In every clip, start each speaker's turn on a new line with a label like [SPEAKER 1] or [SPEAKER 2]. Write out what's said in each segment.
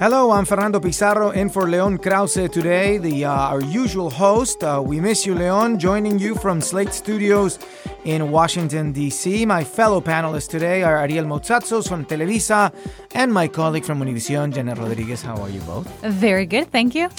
[SPEAKER 1] Hello, I'm Fernando Pizarro in for Leon Krauze today, the uh, our usual host. Uh, we miss you, Leon, joining you from Slate Studios in Washington, D.C. My fellow panelists today are Ariel Moutsatsos from Televisa and my colleague from Univision, Janet Rodriguez. How are you both?
[SPEAKER 2] Very good, thank you.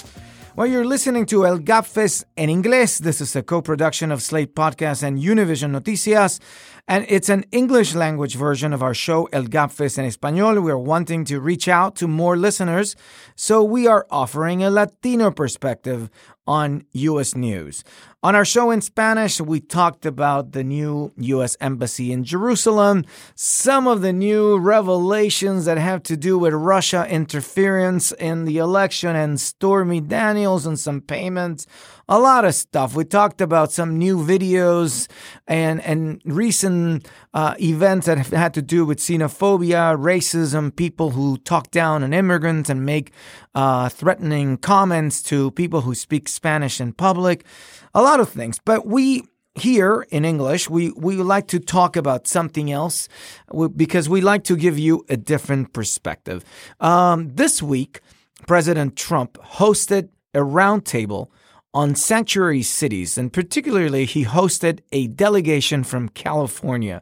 [SPEAKER 1] Well, you're listening to El Gabfest en Inglés. This is a co production of Slate Podcast and Univision Noticias, and it's an English language version of our show El Gabfest en Español. We are wanting to reach out to more listeners, so we are offering a Latino perspective on U.S. news. On our show in Spanish, we talked about the new U.S. Embassy in Jerusalem, some of the new revelations that have to do with Russia interference in the election, and Stormy Daniels and some payments. A lot of stuff. We talked about some new videos and, and recent uh, events that have had to do with xenophobia, racism, people who talk down on immigrants and make uh, threatening comments to people who speak Spanish in public a lot of things. But we here in English, we, we like to talk about something else because we like to give you a different perspective. Um, this week, President Trump hosted a roundtable on sanctuary cities, and particularly, he hosted a delegation from California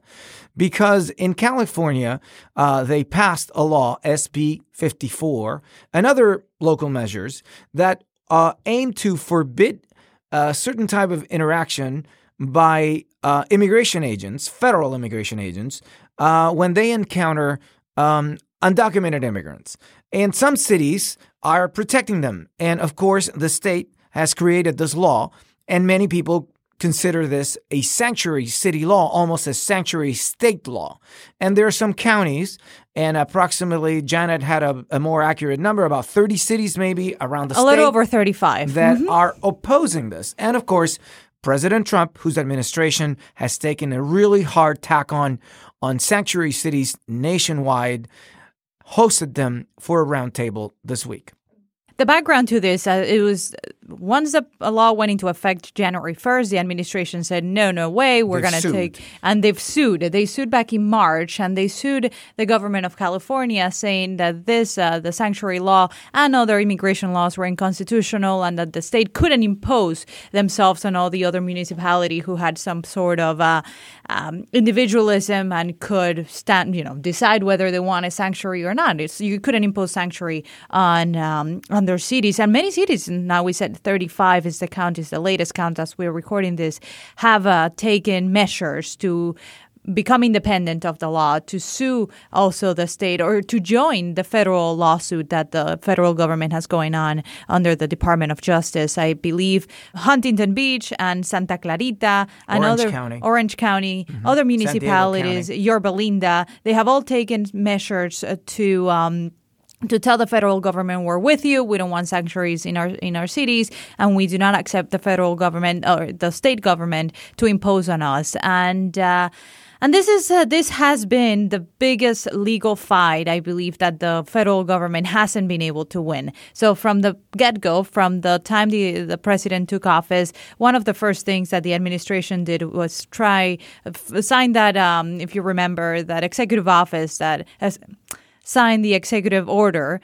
[SPEAKER 1] because in California, uh, they passed a law, SB 54, and other local measures that uh, aim to forbid a certain type of interaction by uh, immigration agents, federal immigration agents, uh, when they encounter um, undocumented immigrants. And some cities are protecting them. And of course, the state has created this law, and many people consider this a sanctuary city law, almost a sanctuary state law. And there are some counties, and approximately, Janet had a, a more accurate number, about 30 cities maybe around the
[SPEAKER 2] a
[SPEAKER 1] state.
[SPEAKER 2] A little over 35.
[SPEAKER 1] That
[SPEAKER 2] Mhm.
[SPEAKER 1] are opposing this. And of course, President Trump, whose administration has taken a really hard tack on on sanctuary cities nationwide, hosted them for a roundtable this week.
[SPEAKER 2] The background to this, uh, it was once the a law went into effect January 1st, the administration said, no, no way, we're going to take. And they've sued. They sued back in March and they sued the government of California saying that this, uh, the sanctuary law and other immigration laws were unconstitutional and that the state couldn't impose themselves on all the other municipality who had some sort of uh, um, individualism and could stand, you know, decide whether they want a sanctuary or not. It's, you couldn't impose sanctuary on um, on their cities, and many cities. Now we said 35 is the count, is the latest count as we're recording this, have uh, taken measures to become independent of the law, to sue also the state or to join the federal lawsuit that the federal government has going on under the Department of Justice. I believe Huntington Beach and Santa Clarita and
[SPEAKER 1] Orange
[SPEAKER 2] other
[SPEAKER 1] County.
[SPEAKER 2] Orange County, other municipalities. Yorba Linda, they have all taken measures uh, to. Um, to tell the federal government we're with you, we don't want sanctuaries in our in our cities, and we do not accept the federal government or the state government to impose on us. And uh, and this is uh, this has been the biggest legal fight I believe that the federal government hasn't been able to win. So from the get go, from the time the the president took office, one of the first things that the administration did was try f- sign that um, if you remember that executive office that has signed the executive order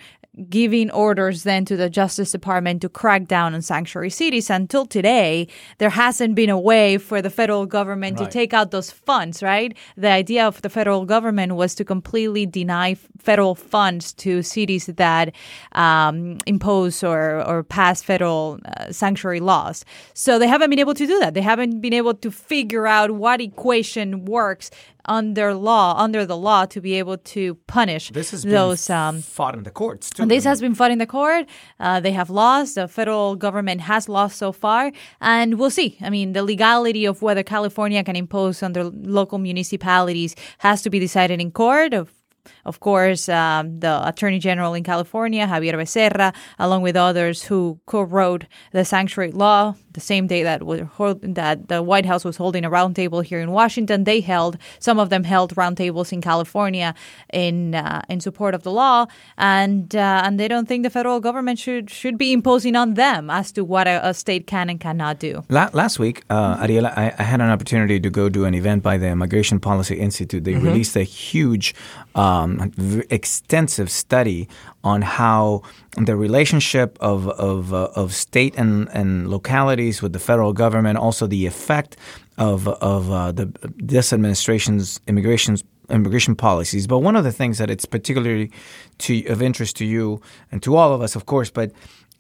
[SPEAKER 2] giving orders then to the Justice Department to crack down on sanctuary cities. Until today, there hasn't been a way for the federal government
[SPEAKER 1] Right.
[SPEAKER 2] to take out those funds, right? The idea of the federal government was to completely deny federal funds to cities that um, impose or, or pass federal uh, sanctuary laws. So they haven't been able to do that. They haven't been able to figure out what equation works under law, under the law, to be able to punish
[SPEAKER 1] This has been
[SPEAKER 2] those. Um,
[SPEAKER 1] fought in the courts, too.
[SPEAKER 2] this has been fought in the court. Uh, they have lost. The federal government has lost so far. And we'll see. I mean, the legality of whether California can impose on their local municipalities has to be decided in court. Of, of course, um, the Attorney General in California, Javier Becerra, along with others who co-wrote the sanctuary law, the same day that that the White House was holding a roundtable here in Washington, they held some of them held roundtables in California in uh, in support of the law, and uh, and they don't think the federal government should should be imposing on them as to what a, a state can and cannot do.
[SPEAKER 1] La- last week, uh, Ariela, I, I had an opportunity to go do an event by the Immigration Policy Institute. They released a huge um, extensive study on how the relationship of of, uh, of state and, and localities with the federal government, also the effect of of uh, the this administration's immigration immigration policies. But one of the things that it's particularly to, of interest to you and to all of us, of course, but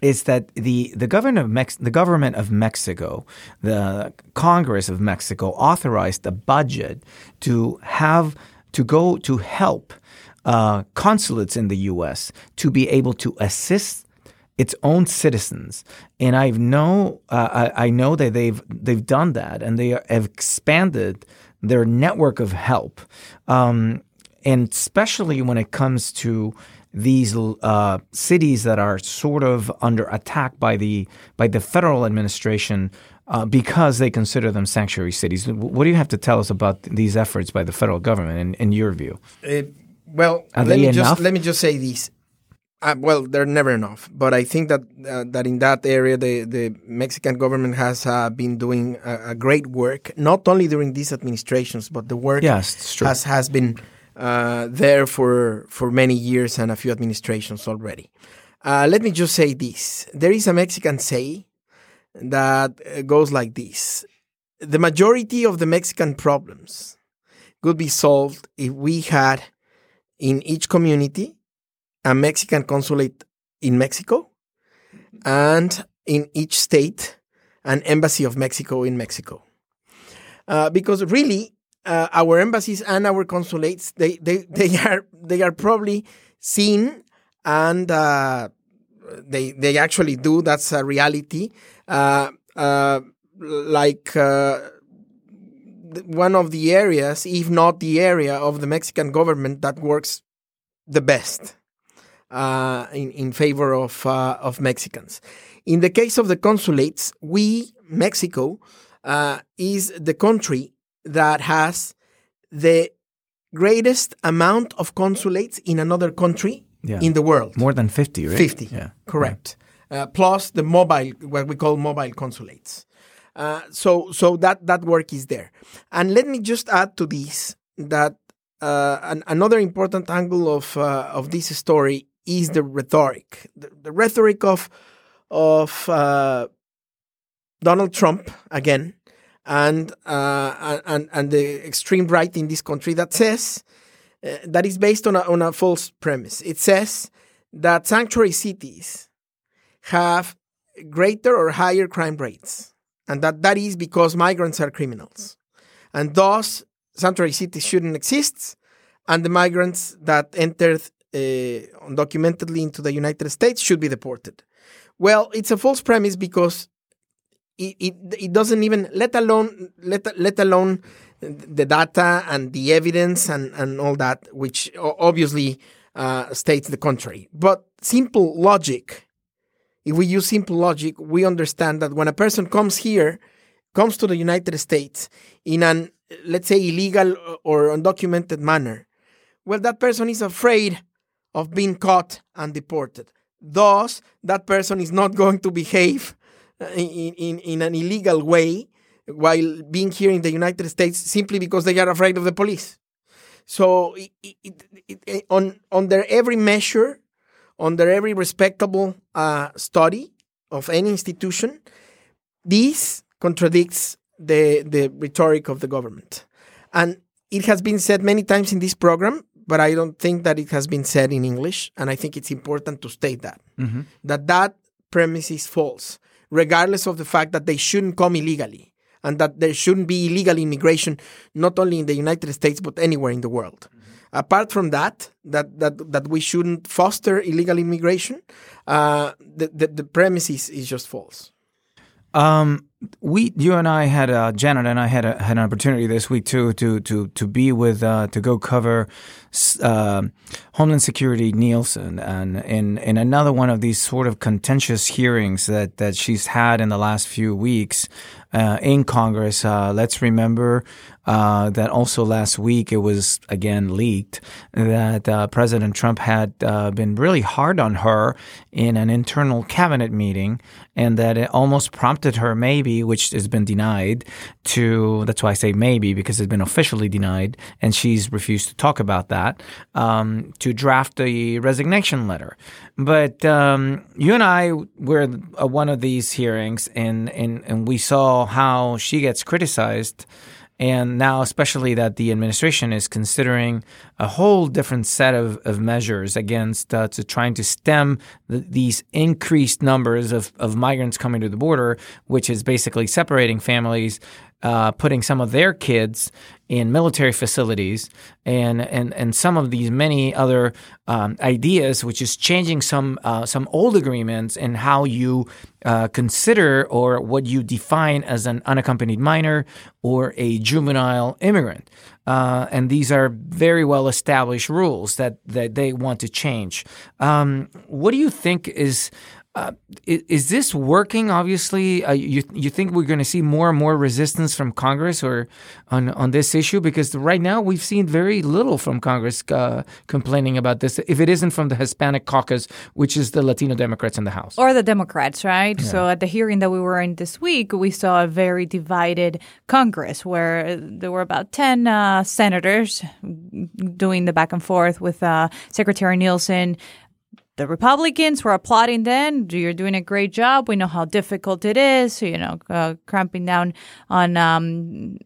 [SPEAKER 1] is that the the government of Mex- the government of Mexico, the Congress of Mexico authorized a budget to have to go to help uh, consulates in the U.S. to be able to assist its own citizens, and I know uh, I, I, know that they've they've done that, and they have expanded their network of help, um, and especially when it comes to these uh, cities that are sort of under attack by the by the federal administration uh, because they consider them sanctuary cities. What do you have to tell us about these efforts by the federal government, in, in your view?
[SPEAKER 3] Uh, well, are let me enough? just let me just say this. Uh, well, they're never enough, but I think that uh, that in that area, the the Mexican government has uh, been doing a, a, great work, not only during these administrations, but the work
[SPEAKER 1] yes,
[SPEAKER 3] has has been uh, there for for many years and a few administrations already. Uh, let me just say this: there is a Mexican say that uh, goes like this: the majority of the Mexican problems could be solved if we had in each community a Mexican consulate in Mexico and in each state an embassy of Mexico in Mexico. Uh, because really, uh, our embassies and our consulates they they they are they are probably seen and uh, they they actually do that's a reality uh, uh like uh, one of the areas if not the area of the Mexican government that works the best uh, in in favor of of Mexicans in the case of the consulates we Mexico is the country that has the greatest amount of consulates in another country yeah. in the world.
[SPEAKER 1] More than 50, right?
[SPEAKER 3] 50, yeah. correct. Yeah. Uh, plus the mobile, what we call mobile consulates. Uh, so so that, that work is there. And let me just add to this that uh, an, another important angle of, uh, of this story is the rhetoric. The, the rhetoric of, of uh, Donald Trump, again, and uh, and and the extreme right in this country that says uh, that is based on a, on a false premise. It says that sanctuary cities have greater or higher crime rates, and that that is because migrants are criminals, and thus sanctuary cities shouldn't exist, and the migrants that entered uh, undocumentedly into the United States should be deported. Well, it's a false premise because it, it, it doesn't even let alone let let alone the data and the evidence and, and all that, which obviously uh, states the contrary. But simple logic, if we use simple logic, we understand that when a person comes here, comes to the United States in an let's say illegal or undocumented manner, well, that person is afraid of being caught and deported. Thus, that person is not going to behave uh, in, in, in an illegal way while being here in the United States simply because they are afraid of the police. So, it, it, it, on under every measure, under every respectable uh, study of any institution, this contradicts the the rhetoric of the government, and it has been said many times in this program. But I don't think that it has been said in English, and I think it's important to state that mm-hmm. that that premise is false regardless of the fact that they shouldn't come illegally and that there shouldn't be illegal immigration, not only in the United States, but anywhere in the world. Apart from that, that, that, that we shouldn't foster illegal immigration, uh, the, the, the premise is, is just false.
[SPEAKER 1] Um, we, you and I had, uh, Janet and I had a, had an opportunity this week too to to to be with uh, to go cover uh, Homeland Security Nielsen and in in another one of these sort of contentious hearings that that she's had in the last few weeks uh, in Congress. Uh, let's remember uh, that also last week it was again leaked that uh, President Trump had uh, been really hard on her in an internal cabinet meeting, and that it almost prompted her, maybe, which has been denied, to that's why I say maybe because it's been officially denied, and she's refused to talk about that, um, to draft a resignation letter. But um, you and I were at one of these hearings, and, and, and we saw how she gets criticized and now, especially that the administration is considering a whole different set of, of measures against uh, to trying to stem the, these increased numbers of, of migrants coming to the border, which is basically separating families, uh, putting some of their kids in military facilities, and and and some of these many other um, ideas, which is changing some uh, some old agreements and how you uh, consider or what you define as an unaccompanied minor or a juvenile immigrant. Uh, and these are very well established rules that, that they want to change. Um, what do you think is uh, is, is, this working? Obviously, uh, you you think we're going to see more and more resistance from Congress or on on this issue because right now we've seen very little from Congress uh, complaining about this. If it isn't from the Hispanic caucus, which is the Latino Democrats in the House
[SPEAKER 2] or the Democrats, right? Yeah. So at the hearing that we were in this week, we saw a very divided Congress where there were about ten uh, senators doing the back and forth with uh, Secretary Nielsen the Republicans were applauding then. You're doing a great job. We know how difficult it is, you know, uh, cramping down on um,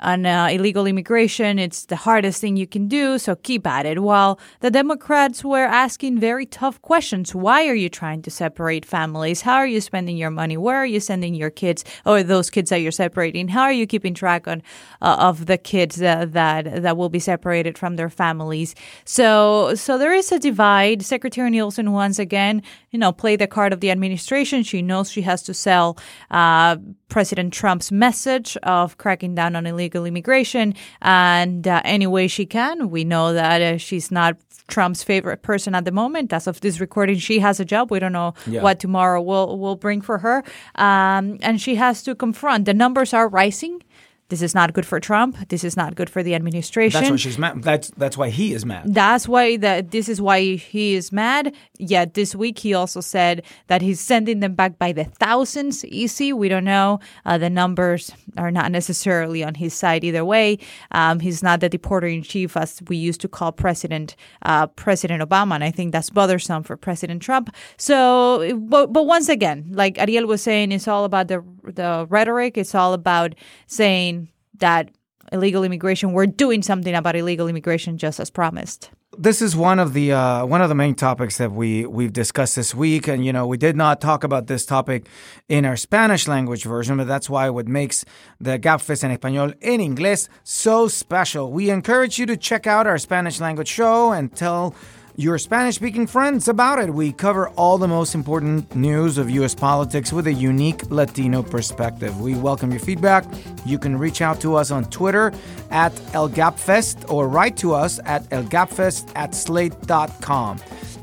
[SPEAKER 2] on uh, illegal immigration. It's the hardest thing you can do, so keep at it. While the Democrats were asking very tough questions why are you trying to separate families? How are you spending your money? Where are you sending your kids or those kids that you're separating? How are you keeping track on, uh, of the kids that, that, that will be separated from their families? So, so there is a divide. Secretary Nielsen, once again, you know, play the card of the administration. She knows she has to sell uh, President Trump's message of cracking down on illegal immigration and uh, any way she can. We know that uh, she's not Trump's favorite person at the moment. As of this recording, she has a job. We don't know yeah. what tomorrow will will bring for her, um, and she has to confront. The numbers are rising this is not good for Trump. This is not good for the administration.
[SPEAKER 1] That's why she's mad. That's that's why he is mad.
[SPEAKER 2] That's why that this is why he is mad. Yet this week he also said that he's sending them back by the thousands. Easy, we don't know. Uh, the numbers are not necessarily on his side either way. Um, he's not the deporter in chief as we used to call President uh, President Obama, and I think that's bothersome for President Trump. So, but but once again, like Ariel was saying, it's all about the the rhetoric. It's all about saying that illegal immigration, we're doing something about illegal immigration just as promised.
[SPEAKER 1] This is one of the uh, one of the main topics that we we've discussed this week, and you know we did not talk about this topic in our Spanish language version, but that's why what makes the Gabfest en Español en Inglés so special. We encourage you to check out our Spanish language show and tell your Spanish speaking friends about it. We cover all the most important news of U.S. politics with a unique Latino perspective. We welcome your feedback. You can reach out to us on Twitter at ElGabFest or write to us at elgabfest at slate.com.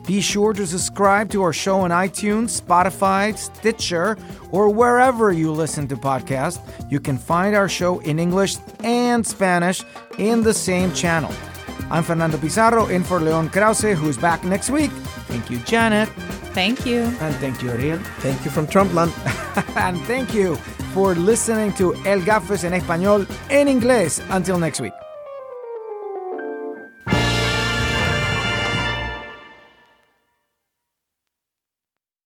[SPEAKER 1] Be sure to subscribe to our show on iTunes, Spotify, Stitcher, or wherever you listen to podcasts. You can find our show in English and Spanish in the same channel. I'm Fernando Pizarro in for Leon Krauze, who's back next week. Thank you, Janet.
[SPEAKER 2] Thank you.
[SPEAKER 1] And thank you, Ariel.
[SPEAKER 3] Thank you from Trumpland.
[SPEAKER 1] and thank you for listening to El Gabfest en Español en Inglés. Until next week.